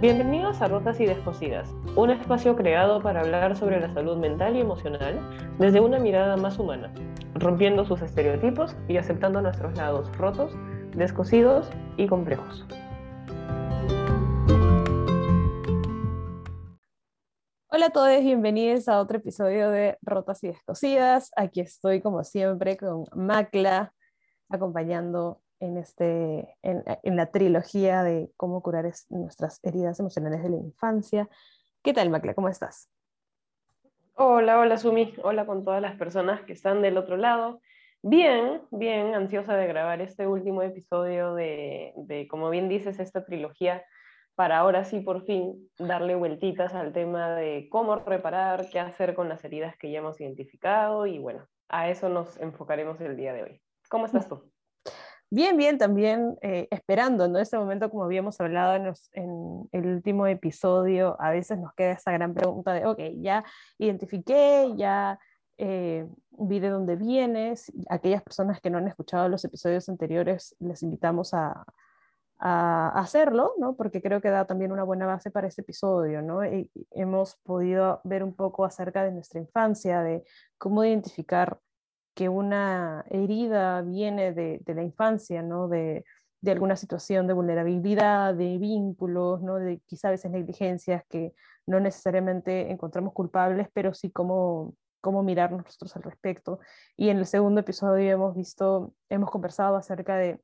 Bienvenidos a Rotas y Descosidas, un espacio creado para hablar sobre la salud mental y emocional desde una mirada más humana, rompiendo sus estereotipos y aceptando nuestros lados rotos, descosidos y complejos. Hola a todos, bienvenidos a otro episodio de Rotas y Descosidas. Aquí estoy como siempre con Macla, acompañando en, este, en, en, la trilogía de cómo curar nuestras heridas emocionales de la infancia. ¿Qué tal, Macla? ¿Cómo estás? Hola, hola, Sumi. Hola con todas las personas que están del otro lado. Bien, bien, ansiosa de grabar este último episodio de, de, como bien dices, esta trilogía para ahora sí por fin darle vueltitas al tema de cómo reparar, qué hacer con las heridas que ya hemos identificado y bueno, a eso nos enfocaremos el día de hoy. ¿Cómo estás tú? Bien, bien, también eh, esperando, ¿no? Este momento, como habíamos hablado en, el último episodio, a veces nos queda esa gran pregunta de, ok, ya identifiqué, ya eh, vi de dónde vienes. Aquellas personas que no han escuchado los episodios anteriores, les invitamos a, hacerlo, ¿no? Porque creo que da también una buena base para este episodio, ¿no? Hemos podido ver un poco acerca de nuestra infancia, de cómo identificar que una herida viene de, de la infancia, ¿no? De, de, alguna situación de vulnerabilidad, de vínculos, ¿no? De quizá a veces negligencias que no necesariamente encontramos culpables, pero sí cómo, cómo mirar nosotros al respecto. Y en el segundo episodio hemos visto, hemos conversado acerca de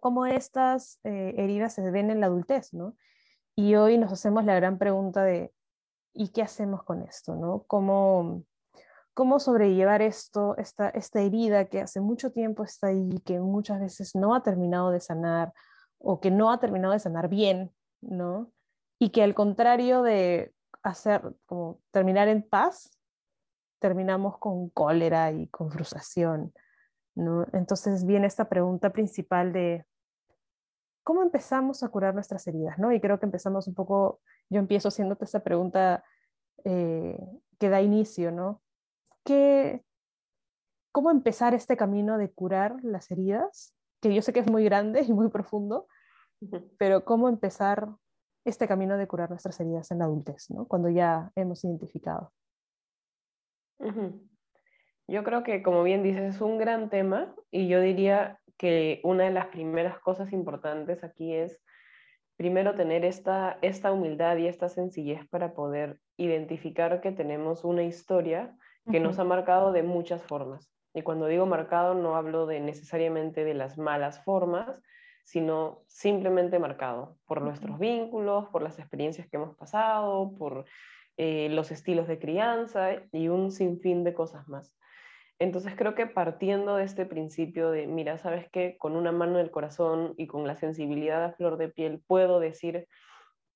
cómo estas eh, heridas se ven en la adultez, ¿no? Y hoy nos hacemos la gran pregunta de, ¿y qué hacemos con esto, ¿no? ¿Cómo, cómo sobrellevar esto, esta, esta herida que hace mucho tiempo está ahí, que muchas veces no ha terminado de sanar o que no ha terminado de sanar bien, ¿no? Y que al contrario de hacer, como terminar en paz, terminamos con cólera y con frustración, ¿no? Entonces viene esta pregunta principal de cómo empezamos a curar nuestras heridas, ¿no? Y creo que empezamos un poco, yo empiezo haciéndote esta pregunta eh, que da inicio, ¿no? Cómo empezar este camino de curar las heridas, que yo sé que es muy grande y muy profundo, pero cómo empezar este camino de curar nuestras heridas en la adultez, ¿no? cuando ya hemos identificado. Yo creo que, como bien dices, es un gran tema y yo diría que una de las primeras cosas importantes aquí es primero tener esta, esta humildad y esta sencillez para poder identificar que tenemos una historia que nos ha marcado de muchas formas. Y cuando digo marcado no hablo de necesariamente de las malas formas, sino simplemente marcado por nuestros vínculos, por las experiencias que hemos pasado, por eh, los estilos de crianza y un sinfín de cosas más. Entonces creo que partiendo de este principio de, mira, sabes que con una mano en el corazón y con la sensibilidad a flor de piel puedo decir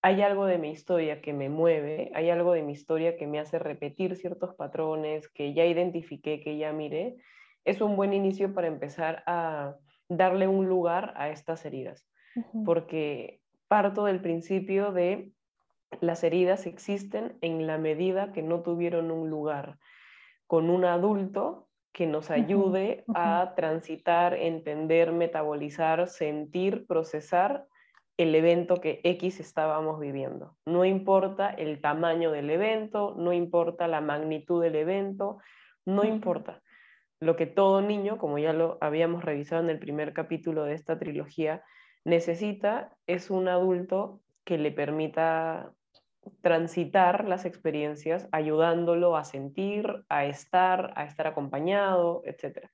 hay algo de mi historia que me mueve, hay algo de mi historia que me hace repetir ciertos patrones que ya identifiqué, que ya miré, es un buen inicio para empezar a darle un lugar a estas heridas, porque parto del principio de las heridas existen en la medida que no tuvieron un lugar con un adulto que nos ayude a transitar, entender, metabolizar, sentir, procesar el evento que X estábamos viviendo. No importa el tamaño del evento, no importa la magnitud del evento, no importa. Lo que todo niño, como ya lo habíamos revisado en el primer capítulo de esta trilogía, necesita es un adulto que le permita transitar las experiencias, ayudándolo a sentir, a estar, a estar acompañado, etc.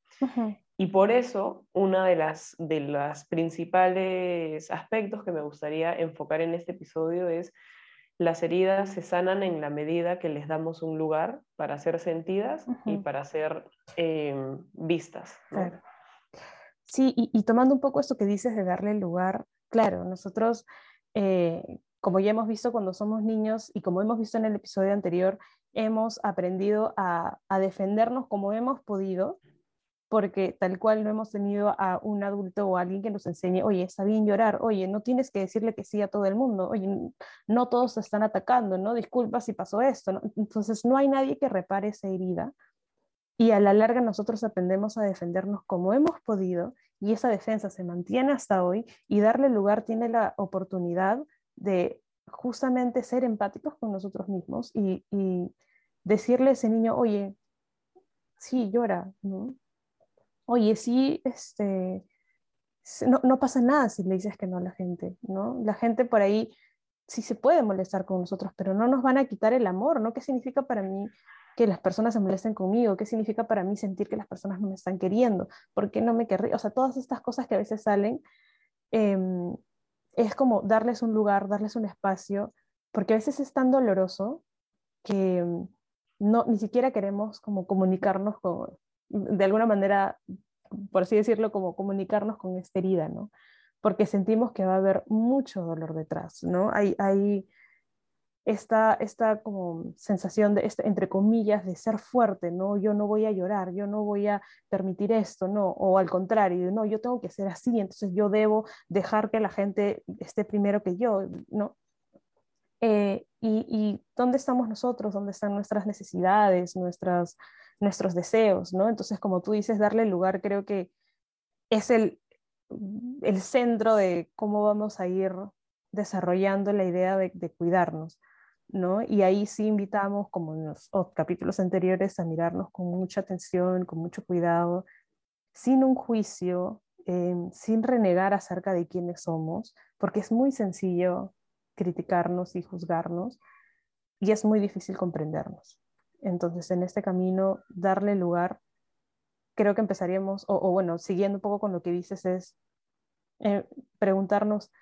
Y por eso, uno de las, de los principales aspectos que me gustaría enfocar en este episodio es las heridas se sanan en la medida que les damos un lugar para ser sentidas y para ser em, vistas. Sí, y, tomando un poco esto que dices de darle lugar, claro, nosotros, eh, como ya hemos visto cuando somos niños y como hemos visto en el episodio anterior, hemos aprendido a, a defendernos como hemos podido porque tal cual no hemos tenido a un adulto o alguien que nos enseñe, oye, está bien llorar, oye, no tienes que decirle que sí a todo el mundo, oye, no todos se están atacando, ¿no? Disculpa si pasó esto, Entonces no hay nadie que repare esa herida y a la larga nosotros aprendemos a defendernos como hemos podido y esa defensa se mantiene hasta hoy y darle lugar tiene la oportunidad de justamente ser empáticos con nosotros mismos y, decirle a ese niño, oye, sí, llora, ¿no? Oye, sí, este, no, no, pasa nada si le dices que no a la gente, ¿no? La gente por ahí sí se puede molestar con nosotros, pero no nos van a quitar el amor, ¿no? ¿Qué significa para mí que las personas se molesten conmigo? ¿Qué significa para mí sentir que las personas no me están queriendo? ¿Por qué no me querría? O sea, todas estas cosas que a veces salen, em, es como darles un lugar, darles un espacio, porque a veces es tan doloroso que em, no, ni siquiera queremos como comunicarnos con, de alguna manera, por así decirlo, como comunicarnos con esta herida, ¿no? Porque sentimos que va a haber mucho dolor detrás, ¿no? Hay, hay esta, esta como sensación de, este, entre comillas, de ser fuerte, ¿no? Yo no voy a llorar, yo no voy a permitir esto, ¿no? O al contrario, no, yo tengo que ser así, entonces yo debo dejar que la gente esté primero que yo, ¿no? Eh, y, y, dónde estamos nosotros, dónde están nuestras necesidades, nuestras, nuestros deseos, ¿no? Entonces, como tú dices, darle lugar creo que es el, el centro de cómo vamos a ir desarrollando la idea de, de cuidarnos, ¿no? Y ahí sí invitamos, como en los capítulos anteriores, a mirarnos con mucha atención, con mucho cuidado, sin un juicio, eh, sin renegar acerca de quiénes somos, porque es muy sencillo criticarnos y juzgarnos y es muy difícil comprendernos. Entonces, en este camino, darle lugar, creo que empezaríamos, o, bueno, siguiendo un poco con lo que dices, es eh, preguntarnos,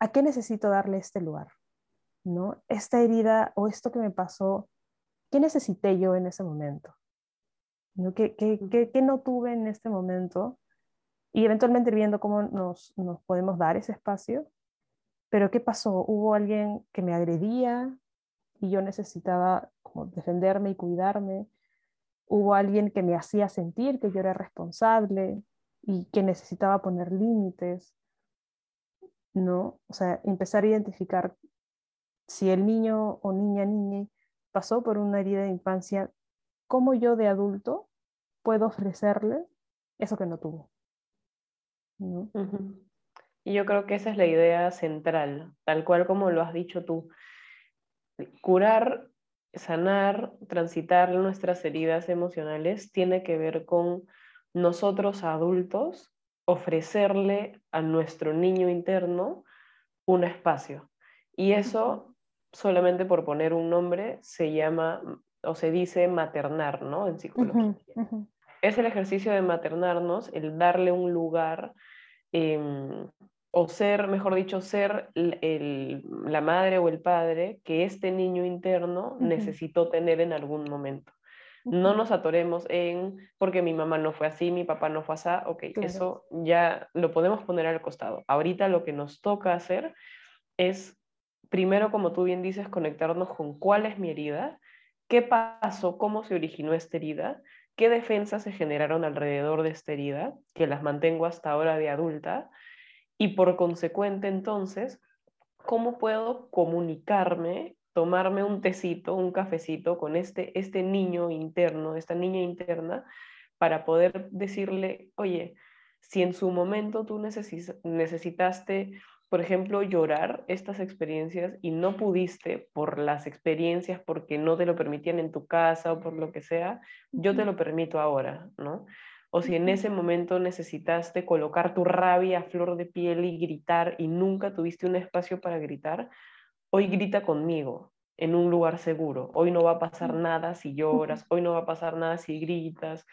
¿a qué necesito darle este lugar? ¿No? Esta herida o esto que me pasó, ¿qué necesité yo en ese momento? ¿No? ¿Qué, qué, no tuve en este momento? Y eventualmente viendo cómo nos, nos podemos dar ese espacio. Pero ¿qué pasó? ¿Hubo alguien que me agredía? Y yo necesitaba como defenderme y cuidarme. Hubo alguien que me hacía sentir que yo era responsable y que necesitaba poner límites, ¿no? O sea, empezar a identificar si el niño o niña, niña pasó por una herida de infancia, ¿cómo yo de adulto puedo ofrecerle eso que no tuvo? Y yo creo que esa es la idea central, tal cual como lo has dicho tú curar, sanar, transitar nuestras heridas emocionales tiene que ver con nosotros adultos ofrecerle a nuestro niño interno un espacio. Y eso, solamente por poner un nombre, se llama o se dice maternar, ¿no? En psicología. Es el ejercicio de maternarnos, el darle un lugar em, o ser, mejor dicho, ser la madre o el padre que este niño interno necesitó tener en algún momento. No nos atoremos en, porque mi mamá no fue así, mi papá no fue así, ok, eso ya lo podemos poner al costado. Ahorita lo que nos toca hacer es, primero, como tú bien dices, conectarnos con cuál es mi herida, qué pasó, cómo se originó esta herida, qué defensas se generaron alrededor de esta herida, que las mantengo hasta ahora de adulta, y por consecuente, entonces, ¿cómo puedo comunicarme, tomarme un tecito, un cafecito con este, este niño interno, esta niña interna, para poder decirle, oye, si en su momento tú necesitaste, por ejemplo, llorar estas experiencias y no pudiste por las experiencias, porque no te lo permitían en tu casa o por lo que sea, yo te lo permito ahora, ¿no? O si en ese momento necesitaste colocar tu rabia a flor de piel y gritar y nunca tuviste un espacio para gritar, hoy grita conmigo en un lugar seguro. Hoy no va a pasar nada si lloras, hoy no va a pasar nada si gritas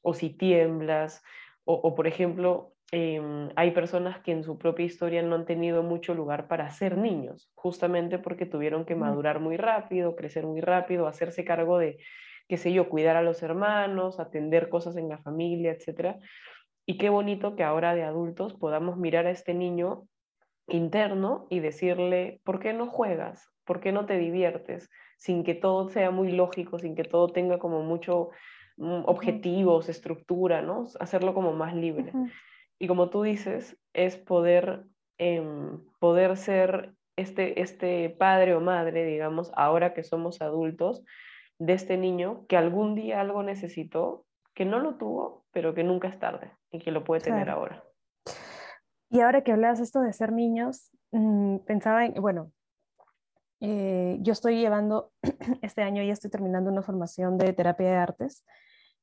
o si tiemblas. O, por ejemplo, em, hay personas que en su propia historia no han tenido mucho lugar para ser niños, justamente porque tuvieron que madurar muy rápido, crecer muy rápido, hacerse cargo de qué sé yo, cuidar a los hermanos, atender cosas en la familia, etc. Y qué bonito que ahora de adultos podamos mirar a este niño interno y decirle, ¿por qué no juegas? ¿Por qué no te diviertes? Sin que todo sea muy lógico, sin que todo tenga como mucho mm, objetivos, estructura, ¿no? Hacerlo como más libre. Y como tú dices, es poder, em, poder ser este, este padre o madre, digamos, ahora que somos adultos, de este niño que algún día algo necesitó, que no lo tuvo, pero que nunca es tarde y que lo puede tener ahora. Y ahora que hablas esto de ser niños, mm, pensaba en, bueno, eh, yo estoy llevando, este año ya estoy terminando una formación de terapia de artes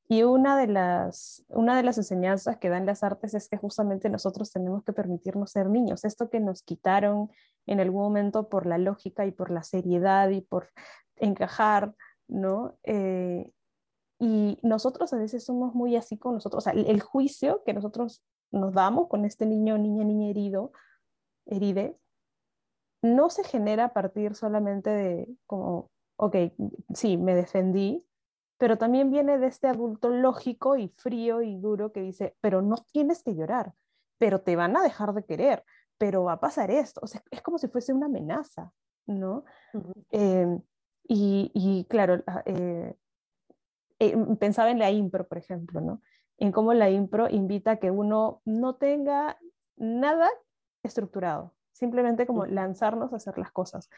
y una de, las, una de las enseñanzas que dan las artes es que justamente nosotros tenemos que permitirnos ser niños. Esto que nos quitaron en algún momento por la lógica y por la seriedad y por encajar, ¿no? Eh, y nosotros a veces somos muy así con nosotros, o sea, el, juicio que nosotros nos damos con este niño, niña, niña herido, heride, no se genera a partir solamente de como, ok, sí, me defendí, pero también viene de este adulto lógico y frío y duro que dice, pero no tienes que llorar, pero te van a dejar de querer, pero va a pasar esto. O sea, es como si fuese una amenaza, ¿no? Em, y, claro, eh, eh, pensaba en la impro, por ejemplo, ¿no? En cómo la impro invita a que uno no tenga nada estructurado, simplemente como lanzarnos a hacer las cosas.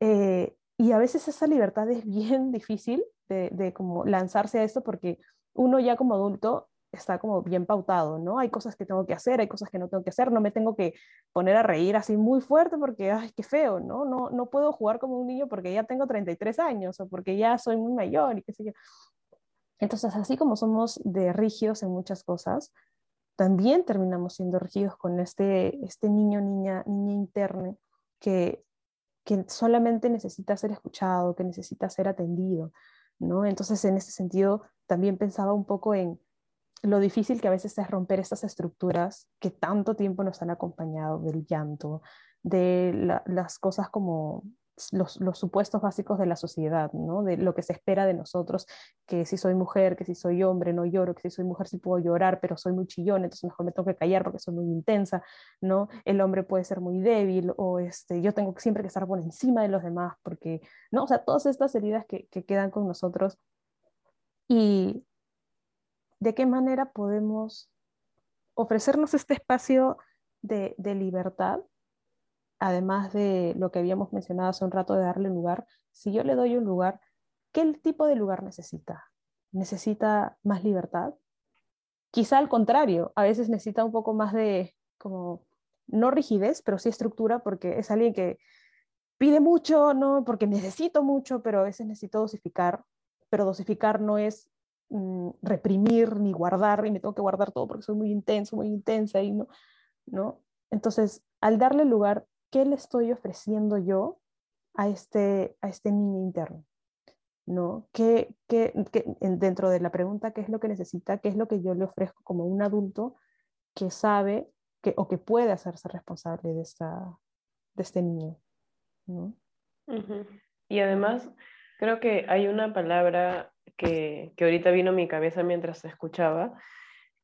Eh, y a veces esa libertad es bien difícil de, como lanzarse a esto porque uno ya como adulto está como bien pautado, ¿no? Hay cosas que tengo que hacer, hay cosas que no tengo que hacer, no me tengo que poner a reír así muy fuerte porque, ay, qué feo, ¿no? No, no puedo jugar como un niño porque ya tengo 33 años o porque ya soy muy mayor y qué sé yo. Entonces, así como somos de rígidos en muchas cosas, también terminamos siendo rígidos con este, este niño, niña, niña interna que, que solamente necesita ser escuchado, que necesita ser atendido, entonces, en ese sentido, también pensaba un poco en lo difícil que a veces es romper estas estructuras que tanto tiempo nos han acompañado del llanto, de las cosas como los, supuestos básicos de la sociedad, ¿no? de lo que se espera de nosotros, que si soy mujer, que si soy hombre no lloro, que si soy mujer sí puedo llorar, pero soy muy chillón, entonces mejor me tengo que callar porque soy muy intensa, ¿no? el hombre puede ser muy débil o este, yo tengo siempre que estar por encima de los demás, porque, ¿no? o sea, todas estas heridas que, que quedan con nosotros y de qué manera podemos ofrecernos este espacio de, libertad además de lo que habíamos mencionado hace un rato de darle lugar, si yo le doy un lugar, ¿qué tipo de lugar necesita? ¿Necesita más libertad? Quizá al contrario, a veces necesita un poco más de, como, no rigidez, pero sí estructura, porque es alguien que pide mucho, no, porque necesito mucho, pero a veces necesito dosificar, pero dosificar no es mm, reprimir ni guardar, y me tengo que guardar todo porque soy muy intenso, muy intensa, y no, ¿no? Entonces, al darle lugar, ¿qué le estoy ofreciendo yo a este, a este niño interno? ¿No? ¿Qué, qué, dentro de la pregunta, ¿qué es lo que necesita? ¿Qué es lo que yo le ofrezco como un adulto que sabe que, o que puede hacerse responsable de, esta, de este niño? Y además, creo que hay una palabra que, que ahorita vino a mi cabeza mientras te escuchaba,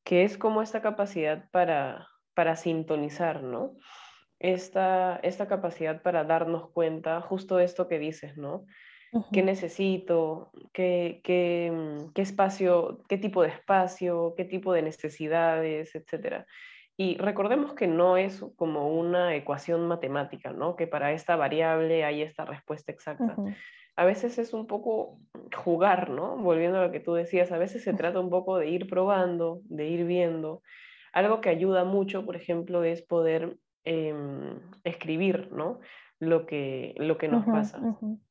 que es como esta capacidad para, para sintonizar, ¿no? esta, esta capacidad para darnos cuenta, justo esto que dices, ¿no? ¿Qué necesito? ¿Qué, qué, mm, ¿Qué, espacio? ¿Qué tipo de espacio? ¿Qué tipo de necesidades? Etcétera. Y recordemos que no es como una ecuación matemática, ¿no? Que para esta variable hay esta respuesta exacta. A veces es un poco jugar, ¿no? Volviendo a lo que tú decías, a veces se trata un poco de ir probando, de ir viendo. Algo que ayuda mucho, por ejemplo, es poder Em, escribir, ¿no? Lo que, lo que nos pasa.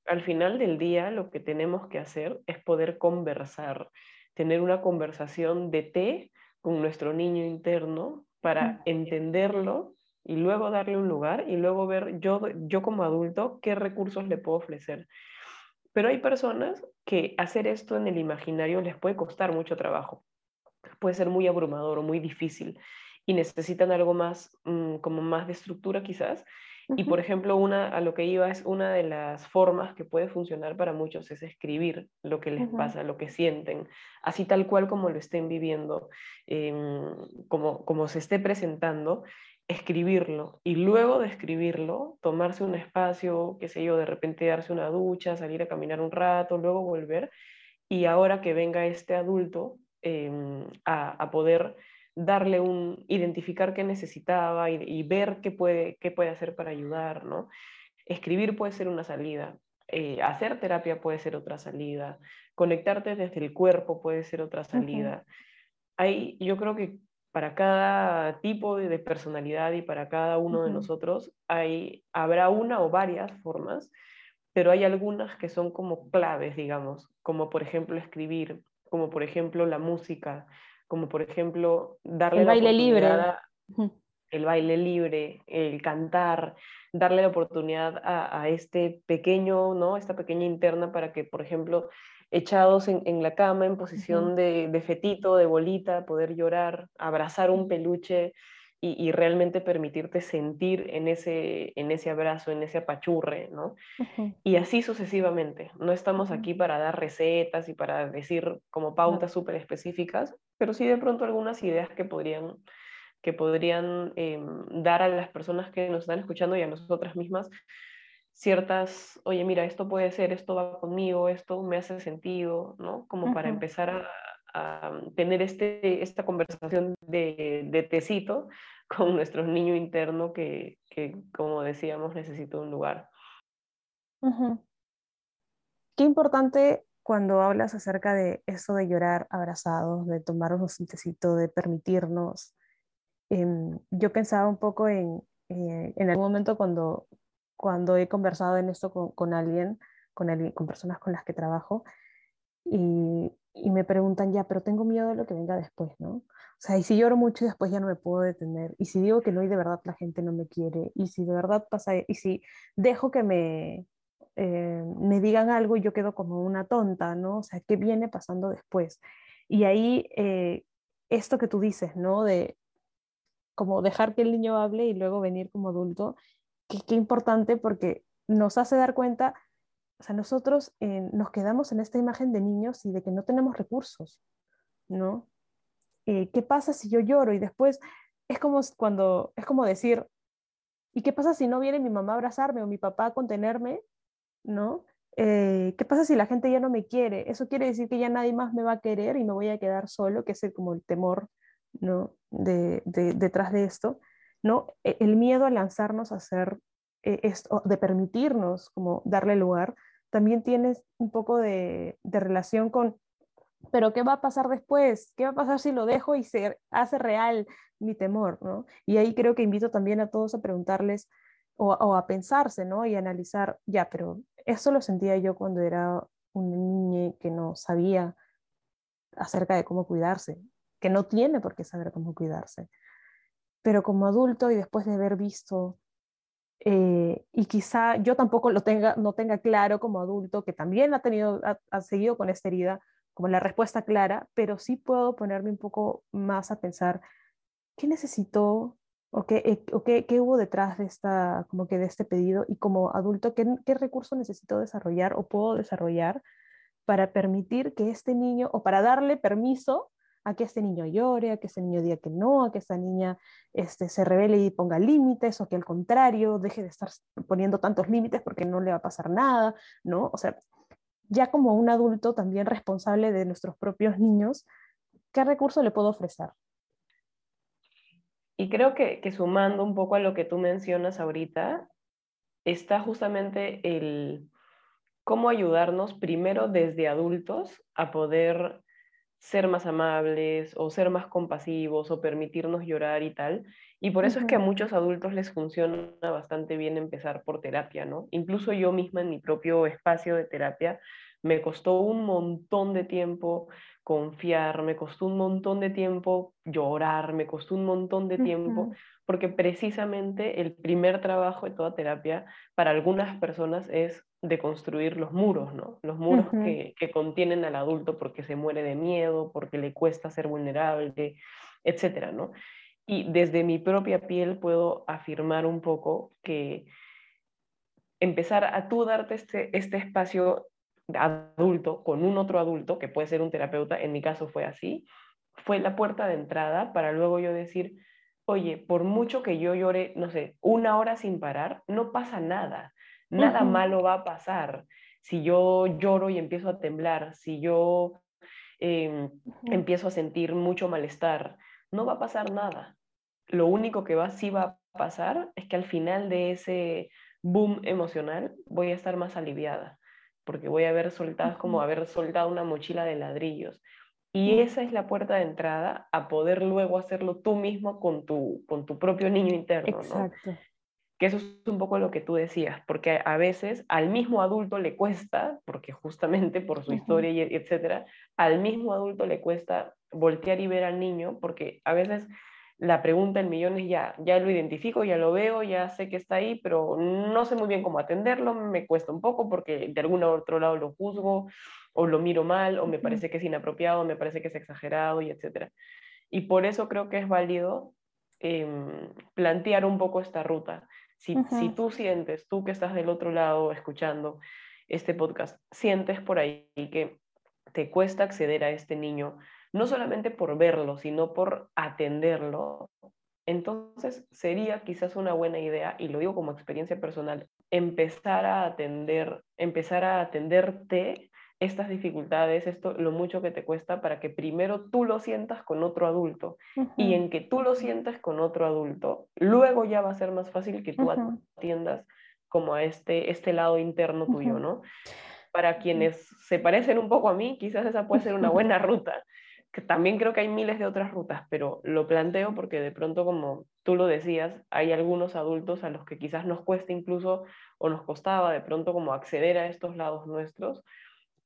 Al final del día, lo que tenemos que hacer es poder conversar, tener una conversación de té con nuestro niño interno para entenderlo y luego darle un lugar y luego ver yo, yo como adulto qué recursos le puedo ofrecer. Pero hay personas que hacer esto en el imaginario les puede costar mucho trabajo, puede ser muy abrumador o muy difícil y necesitan algo más, mm, como más de estructura quizás. Y por ejemplo, una, a lo que iba es una de las formas que puede funcionar para muchos es escribir lo que les pasa, lo que sienten, así tal cual como lo estén viviendo, em, como, como se esté presentando, escribirlo y luego de escribirlo, tomarse un espacio, qué sé yo, de repente darse una ducha, salir a caminar un rato, luego volver y ahora que venga este adulto em, a, a poder darle un, identificar qué necesitaba y, ver qué puede, qué puede hacer para ayudar, ¿no? Escribir puede ser una salida, eh, hacer terapia puede ser otra salida, conectarte desde el cuerpo puede ser otra salida. Hay, yo creo que para cada tipo de, personalidad y para cada uno de nosotros hay, habrá una o varias formas, pero hay algunas que son como claves, digamos, como por ejemplo escribir, como por ejemplo la música, como por ejemplo darle el baile libre. El baile libre, el cantar, darle la oportunidad a, este pequeño, ¿no? Esta pequeña interna para que, por ejemplo, echados en, la cama en posición de, de, fetito, de bolita, poder llorar, abrazar un peluche y, realmente permitirte sentir en ese, en ese abrazo, en ese apachurre, ¿no? Y así sucesivamente. No estamos aquí para dar recetas y para decir como pautas súper específicas, pero sí de pronto algunas ideas que podrían que podrían em, dar a las personas que nos están escuchando y a nosotras mismas ciertas, oye, mira, esto puede ser, esto va conmigo, esto me hace sentido, ¿no? Como para empezar a, tener este, esta conversación de, de tecito con nuestro niño interno que, que, como decíamos, necesita un lugar. Qué importante cuando hablas acerca de eso de llorar abrazados, de tomarnos un tecito, de permitirnos. Em, yo pensaba un poco en, eh, en algún momento cuando, cuando he conversado en esto con, alguien, con, alguien, con personas con las que trabajo, y, y me preguntan ya, pero tengo miedo de lo que venga después, ¿no? O sea, y si lloro mucho y después ya no me puedo detener, y si digo que no y de verdad la gente no me quiere, y si de verdad pasa, y si dejo que me, eh, me digan algo y yo quedo como una tonta, ¿no? O sea, ¿qué viene pasando después? Y ahí, eh, esto que tú dices, ¿no? De como dejar que el niño hable y luego venir como adulto, qué importante porque nos hace dar cuenta o sea, nosotros eh, nos quedamos en esta imagen de niños y de que no tenemos recursos, ¿no? Eh, ¿Qué pasa si yo lloro? Y después es como cuando, es como decir, ¿y qué pasa si no viene mi mamá a abrazarme o mi papá a contenerme? ¿No? Eh, ¿Qué pasa si la gente ya no me quiere? Eso quiere decir que ya nadie más me va a querer y me voy a quedar solo, que es como el temor, ¿no? De, detrás de esto, ¿no? E, el miedo a lanzarnos a hacer esto, de permitirnos como darle lugar también tienes un poco de, relación con, pero ¿qué va a pasar después? ¿Qué va a pasar si lo dejo y se hace real mi temor? ¿no? Y ahí creo que invito también a todos a preguntarles o, a pensarse, ¿no? Y analizar, ya, pero eso lo sentía yo cuando era una niña que no sabía acerca de cómo cuidarse, que no tiene por qué saber cómo cuidarse. Pero como adulto y después de haber visto eh, y quizá yo tampoco lo tenga, no tenga claro como adulto, que también ha, tenido, ha, seguido con esta herida, como la respuesta clara, pero sí puedo ponerme un poco más a pensar qué necesitó o qué, eh, o qué, qué, hubo detrás de, esta, como que de este pedido y como adulto, qué, qué recurso necesito desarrollar o puedo desarrollar para permitir que este niño o para darle permiso a que este niño llore, a que este niño diga que no, a que esta niña este, se revele y ponga límites, o que al contrario deje de estar poniendo tantos límites porque no le va a pasar nada, ¿no? O sea, ya como un adulto también responsable de nuestros propios niños, ¿qué recurso le puedo ofrecer? Y creo que, que sumando un poco a lo que tú mencionas ahorita, está justamente el cómo ayudarnos primero desde adultos a poder ser más amables o ser más compasivos o permitirnos llorar y tal. Y por eso es que a muchos adultos les funciona bastante bien empezar por terapia, ¿no? Incluso yo misma en mi propio espacio de terapia me costó un montón de tiempo confiar, me costó un montón de tiempo llorar, me costó un montón de tiempo, porque precisamente el primer trabajo de toda terapia para algunas personas es de construir los muros, ¿no? Los muros que, que, contienen al adulto porque se muere de miedo, porque le cuesta ser vulnerable, etcétera, ¿no? Y desde mi propia piel puedo afirmar un poco que empezar a tú darte este, este espacio adulto con un otro adulto, que puede ser un terapeuta, en mi caso fue así, fue la puerta de entrada para luego yo decir, oye, por mucho que yo llore, no sé, una hora sin parar, no pasa nada Nada malo va a pasar si yo lloro y empiezo a temblar, si yo em, empiezo a sentir mucho malestar. No va a pasar nada. Lo único que va, sí va a pasar es que al final de ese boom emocional voy a estar más aliviada, porque voy a haber soltado, como haber soltado una mochila de ladrillos. Y esa es la puerta de entrada a poder luego hacerlo tú mismo con tu, con tu propio niño interno. Exacto. Que eso es un poco lo que tú decías, porque a veces al mismo adulto le cuesta, porque justamente por su historia y etcétera, al mismo adulto le cuesta voltear y ver al niño, porque a veces la pregunta en millones ya, ya lo identifico, ya lo veo, ya sé que está ahí, pero no sé muy bien cómo atenderlo, me cuesta un poco porque de algún otro lado lo juzgo o lo miro mal o me parece que es inapropiado, me parece que es exagerado y etcétera. Y por eso creo que es válido em, plantear un poco esta ruta. Si, si tú sientes, tú que estás del otro lado escuchando este podcast, sientes por ahí que te cuesta acceder a este niño, no solamente por verlo, sino por atenderlo, entonces sería quizás una buena idea, y lo digo como experiencia personal, empezar a atender, empezar a atenderte estas dificultades, esto, lo mucho que te cuesta para que primero tú lo sientas con otro adulto y en que tú lo sientas con otro adulto, luego ya va a ser más fácil que tú atiendas como a este, este lado interno tuyo, ¿no? Para quienes se parecen un poco a mí, quizás esa puede ser una buena ruta, que también creo que hay miles de otras rutas, pero lo planteo porque de pronto, como tú lo decías, hay algunos adultos a los que quizás nos cuesta incluso o nos costaba de pronto como acceder a estos lados nuestros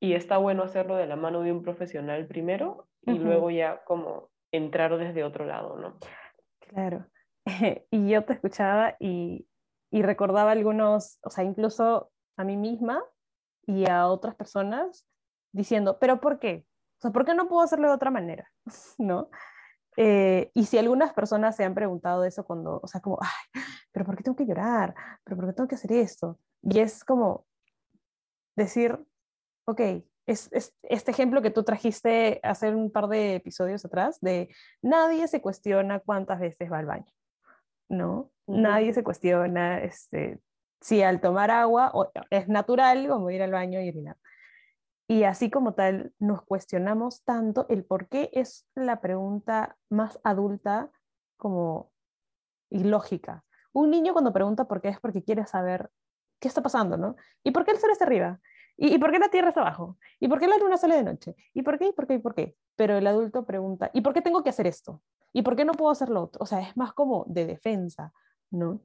y está bueno hacerlo de la mano de un profesional primero y luego ya como entrar desde otro lado, ¿no? Claro. y yo te escuchaba y, y recordaba algunos, o sea, incluso a mí misma y a otras personas diciendo, pero ¿por qué? O sea, ¿por qué no puedo hacerlo de otra manera? ¿No? Eh, y si algunas personas se han preguntado eso cuando, o sea, como, ay, pero ¿por qué tengo que llorar? ¿Pero por qué tengo que hacer esto? Y es como decir, ok, es, este ejemplo que tú trajiste hace un par de episodios atrás, de nadie se cuestiona cuántas veces va al baño, ¿no? Nadie se cuestiona este, si al tomar agua es natural como ir al baño y orinar. Y así como tal, nos cuestionamos tanto el por qué es la pregunta más adulta como ilógica. Un niño cuando pregunta por qué es porque quiere saber qué está pasando, ¿no? ¿Y por qué el sol está arriba? ¿Y, por qué la Tierra está abajo? ¿Y por qué la Luna sale de noche? ¿Y por qué? ¿Y por qué? ¿Y por qué? Pero el adulto pregunta, ¿y por qué tengo que hacer esto? ¿Y por qué no puedo hacer lo otro? O sea, es más como de defensa, ¿no?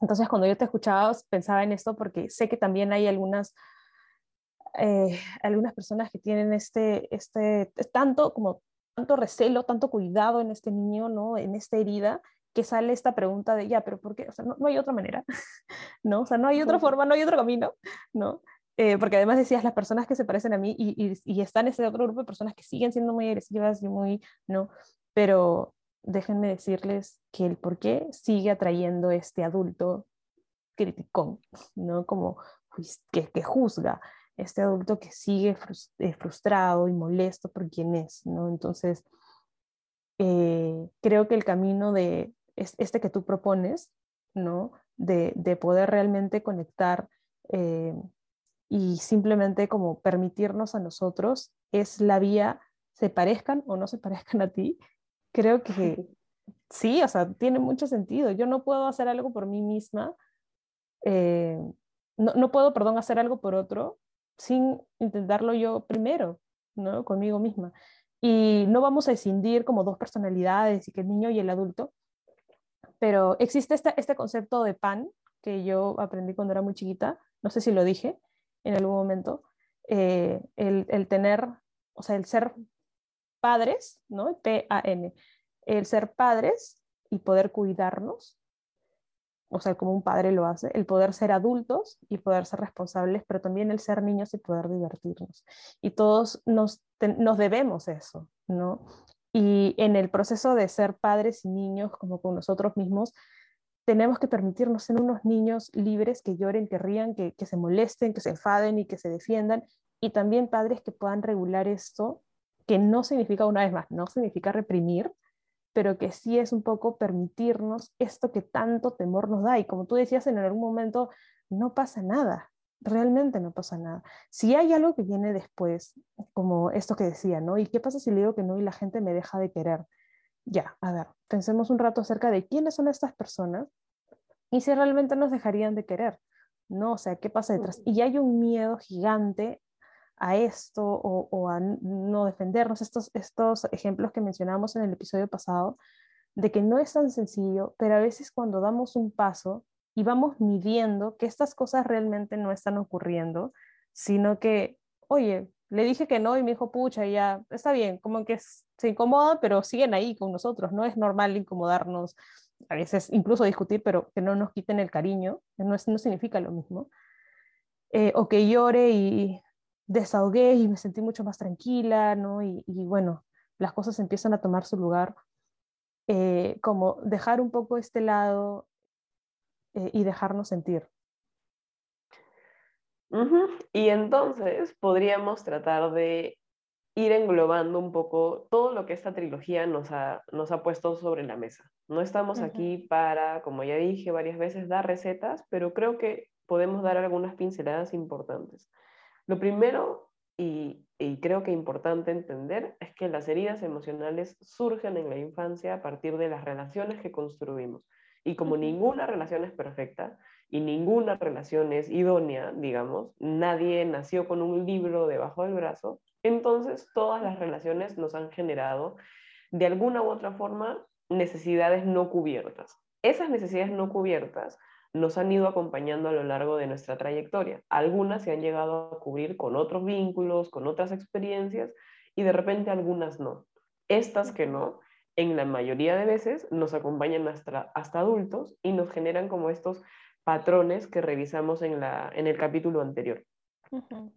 Entonces, cuando yo te escuchaba, pensaba en esto porque sé que también hay algunas, eh, algunas personas que tienen este, este, tanto como tanto recelo, tanto cuidado en este niño, ¿no? En esta herida, que sale esta pregunta de, ya, pero ¿por qué? O sea, no, no hay otra manera, ¿no? O sea, no hay otra forma, no hay otro camino, ¿no? Eh, porque además decías las personas que se parecen a mí y, y, están ese otro grupo de personas que siguen siendo muy agresivas y muy, ¿no? Pero déjenme decirles que el por qué sigue atrayendo este adulto criticón, ¿no? Como que, que juzga, este adulto que sigue eh, frustrado y molesto por quién es, ¿no? Entonces, eh, creo que el camino de este que tú propones, ¿no? De, de poder realmente conectar y simplemente como permitirnos a nosotros es la vía, se parezcan o no se parezcan a ti, creo que sí, o sea, tiene mucho sentido. Yo no puedo hacer algo por mí misma, eh, no, no, puedo, perdón, hacer algo por otro sin intentarlo yo primero, ¿no? Conmigo misma. Y no vamos a escindir como dos personalidades y que el niño y el adulto, pero existe este, este concepto de pan que yo aprendí cuando era muy chiquita, no sé si lo dije, en algún momento, eh, el, tener, o sea, el ser padres, ¿no? P-A-N, el ser padres y poder cuidarnos, o sea, como un padre lo hace, el poder ser adultos y poder ser responsables, pero también el ser niños y poder divertirnos. Y todos nos, nos debemos eso, ¿no? Y en el proceso de ser padres y niños, como con nosotros mismos, tenemos que permitirnos ser unos niños libres que lloren, que rían, que, se molesten, que se enfaden y que se defiendan. Y también padres que puedan regular esto, que no significa, una vez más, no significa reprimir, pero que sí es un poco permitirnos esto que tanto temor nos da. Y como tú decías en algún momento, no pasa nada, realmente no pasa nada. Si hay algo que viene después, como esto que decía, ¿no? ¿Y qué pasa si le digo que no y la gente me deja de querer? Ya, a ver, pensemos un rato acerca de quiénes son estas personas y si realmente nos dejarían de querer, ¿no? O sea, ¿qué pasa detrás? Y hay un miedo gigante a esto o, a no defendernos, estos, estos ejemplos que mencionamos en el episodio pasado, de que no es tan sencillo, pero a veces cuando damos un paso y vamos midiendo que estas cosas realmente no están ocurriendo, sino que, oye, le dije que no y me dijo, pucha, ya, está bien, como que se incomoda, pero siguen ahí con nosotros, no es normal incomodarnos, a veces incluso discutir, pero que no nos quiten el cariño, no, es, no significa lo mismo. Eh, o que llore y desahogué y me sentí mucho más tranquila, ¿no? Y, bueno, las cosas empiezan a tomar su lugar, eh, como dejar un poco este lado eh, y dejarnos sentir. Y entonces podríamos tratar de ir englobando un poco todo lo que esta trilogía nos ha, nos ha puesto sobre la mesa. No estamos aquí para, como ya dije varias veces, dar recetas, pero creo que podemos dar algunas pinceladas importantes. Lo primero, y, y creo que importante entender, es que las heridas emocionales surgen en la infancia a partir de las relaciones que construimos. Y como ninguna relación es perfecta, y ninguna relación es idónea, digamos, nadie nació con un libro debajo del brazo, entonces todas las relaciones nos han generado de alguna u otra forma necesidades no cubiertas. Esas necesidades no cubiertas nos han ido acompañando a lo largo de nuestra trayectoria. Algunas se han llegado a cubrir con otros vínculos, con otras experiencias y de repente algunas no. Estas que no, en la mayoría de veces nos acompañan hasta, hasta adultos y nos generan como estos patrones que revisamos en, la, en el capítulo anterior.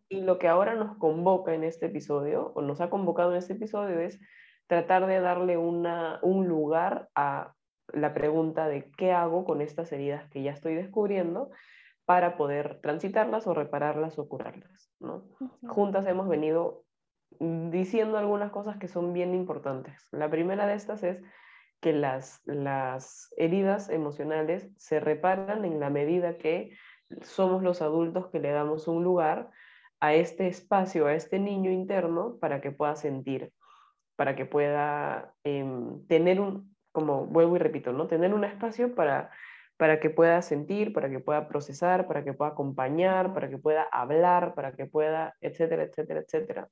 Y lo que ahora nos convoca en este episodio, o nos ha convocado en este episodio, es tratar de darle una, un lugar a la pregunta de qué hago con estas heridas que ya estoy descubriendo para poder transitarlas o repararlas o curarlas. ¿no? Juntas hemos venido diciendo algunas cosas que son bien importantes. La primera de estas es que las, las heridas emocionales se reparan en la medida que somos los adultos que le damos un lugar a este espacio, a este niño interno, para que pueda sentir, para que pueda em, tener un, como vuelvo y repito, ¿no? tener un espacio para, para que pueda sentir, para que pueda procesar, para que pueda acompañar, para que pueda hablar, para que pueda, etcétera, etcétera, etcétera.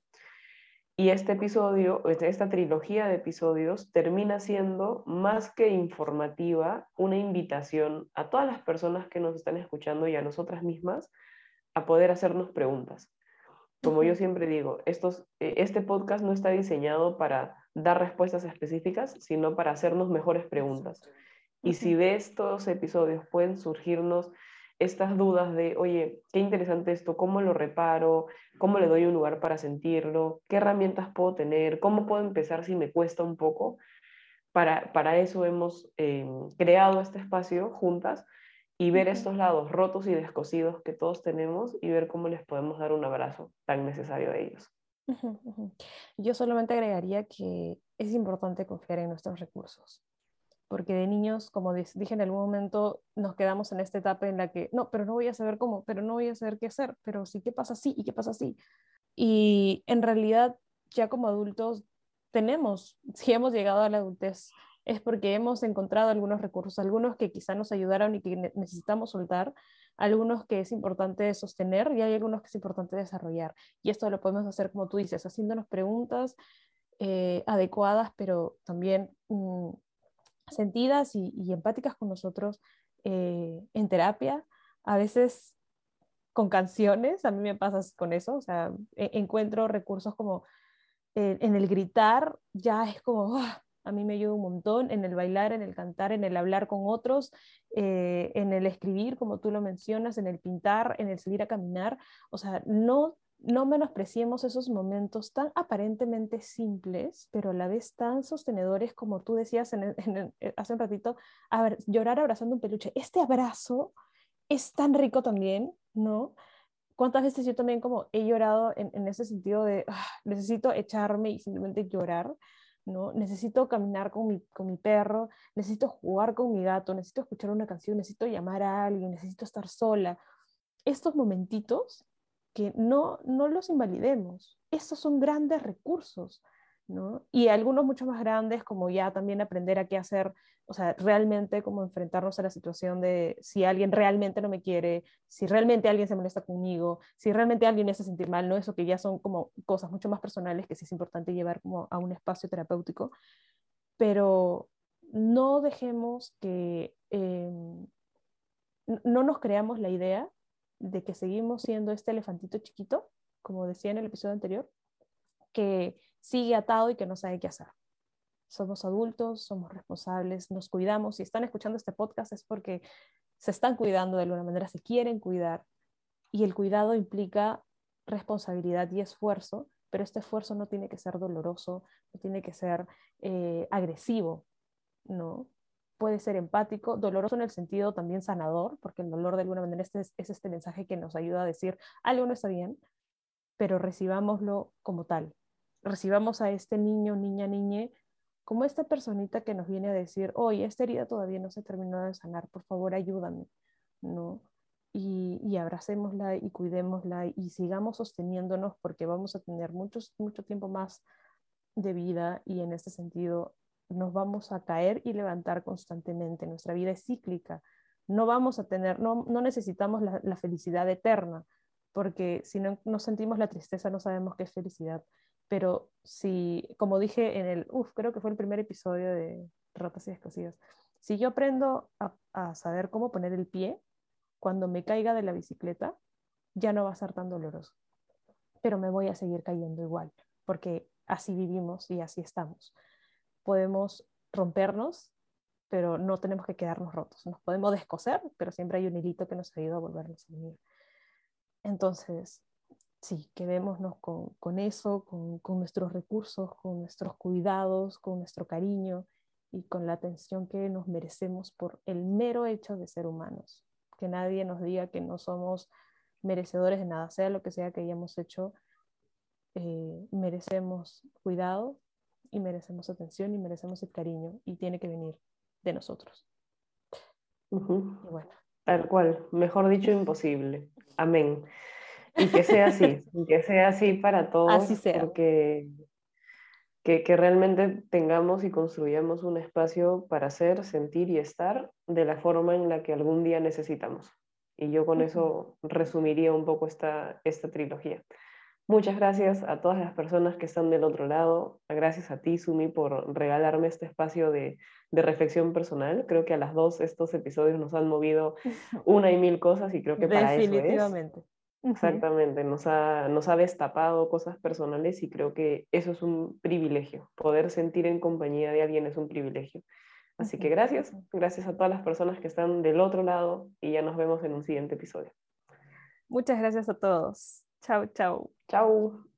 Y este episodio, este, esta trilogía de episodios termina siendo más que informativa, una invitación a todas las personas que nos están escuchando y a nosotras mismas a poder hacernos preguntas. Como yo siempre digo, estos, e, este podcast no está diseñado para dar respuestas específicas, sino para hacernos mejores preguntas. Y si de estos episodios pueden surgirnos estas dudas de, oye, qué interesante esto, cómo lo reparo, cómo le doy un lugar para sentirlo, qué herramientas puedo tener, cómo puedo empezar si me cuesta un poco. Para, para eso hemos eh, creado este espacio juntas y ver estos lados rotos y descosidos que todos tenemos y ver cómo les podemos dar un abrazo tan necesario a ellos. Yo solamente agregaría que es importante confiar en nuestros recursos porque de niños, como dije en algún momento, nos quedamos en esta etapa en la que, no, pero no voy a saber cómo, pero no voy a saber qué hacer, pero sí, ¿qué pasa así? ¿Y qué pasa así? Y en realidad, ya como adultos, tenemos, si hemos llegado a la adultez, es porque hemos encontrado algunos recursos, algunos que quizá nos ayudaron y que necesitamos soltar, algunos que es importante sostener y hay algunos que es importante desarrollar. Y esto lo podemos hacer, como tú dices, haciéndonos preguntas eh, adecuadas, pero también mm, sentidas y, empáticas con nosotros eh, en terapia, a veces con canciones, a mí me pasa con eso, o sea, e, encuentro recursos como eh, en el gritar, ya es como, ¡ah! a mí me ayuda un montón, en el bailar, en el cantar, en el hablar con otros, eh, en el escribir, como tú lo mencionas, en el pintar, en el salir a caminar, o sea, no no menospreciemos esos momentos tan aparentemente simples, pero a la vez tan sostenedores como tú decías eh, hace un ratito, a ver, llorar abrazando un peluche. Este abrazo es tan rico también, ¿no? ¿Cuántas veces yo también como he llorado en, ese sentido de ah, necesito echarme y simplemente llorar? ¿no? Necesito caminar con mi, con mi perro, necesito jugar con mi gato, necesito escuchar una canción, necesito llamar a alguien, necesito estar sola. Estos momentitos que no, no los invalidemos. Estos son grandes recursos, ¿no? Y algunos mucho más grandes, como ya también aprender a qué hacer, o sea, realmente como enfrentarnos a la situación de si alguien realmente no me quiere, si realmente alguien se molesta conmigo, si realmente alguien me hace sentir mal, ¿no? Eso que ya son como cosas mucho más personales que sí es importante llevar como a un espacio terapéutico, pero no dejemos que... Em, no nos creamos la idea de que seguimos siendo este elefantito chiquito, como decía en el episodio anterior, que sigue atado y que no sabe qué hacer. Somos adultos, somos responsables, nos cuidamos. Si están escuchando este podcast es porque se están cuidando de alguna manera, se quieren cuidar. Y el cuidado implica responsabilidad y esfuerzo, pero este esfuerzo no tiene que ser doloroso, no tiene que ser eh, agresivo, ¿no? Puede ser empático, doloroso en el sentido también sanador, porque el dolor de alguna manera este es, es este mensaje que nos ayuda a decir algo no está bien, pero recibámoslo como tal. Recibamos a este niño, niña, niñe, como esta personita que nos viene a decir, oye, esta herida todavía no se terminó de sanar, por favor ayúdame, ¿no? y, y abracémosla y cuidémosla y sigamos sosteniéndonos porque vamos a tener muchos, mucho tiempo más de vida y en este sentido nos vamos a caer y levantar constantemente. Nuestra vida es cíclica. No vamos a tener, no, no necesitamos la, felicidad eterna, porque si no, no sentimos la tristeza no sabemos qué es felicidad. Pero si, como dije en el, uff, creo que fue el primer episodio de Ratas y Escocidas, si yo aprendo a saber cómo poner el pie, cuando me caiga de la bicicleta, ya no va a ser tan doloroso. Pero me voy a seguir cayendo igual, porque así vivimos y así estamos. Podemos rompernos, pero no tenemos que quedarnos rotos. Nos podemos descoser, pero siempre hay un hilito que nos ayuda a volvernos a unir. Entonces, sí, quedémonos con, con eso, con, nuestros recursos, con nuestros cuidados, con nuestro cariño y con la atención que nos merecemos por el mero hecho de ser humanos que nadie nos diga que no somos merecedores de nada, sea lo que sea que hayamos hecho, eh, merecemos cuidado y merecemos atención y merecemos el cariño y tiene que venir de nosotros. Uh -huh. bueno. Tal cual, mejor dicho, imposible. Amén. Y que sea así, que sea así para todos, así sea. porque que, que, realmente tengamos y construyamos un espacio para ser, sentir y estar de la forma en la que algún día necesitamos. Y yo con eso resumiría un poco esta, esta trilogía. Muchas gracias a todas las personas que están del otro lado. Gracias a ti, Sumi, por regalarme este espacio de, de reflexión personal. Creo que a las dos estos episodios nos han movido una y mil cosas y creo que para eso es. Definitivamente. Exactamente, nos ha, nos ha destapado cosas personales y creo que eso es un privilegio. Poder sentir en compañía de alguien es un privilegio. Así que gracias, gracias a todas las personas que están del otro lado y ya nos vemos en un siguiente episodio. Muchas gracias a todos. Chao, chao. Chao.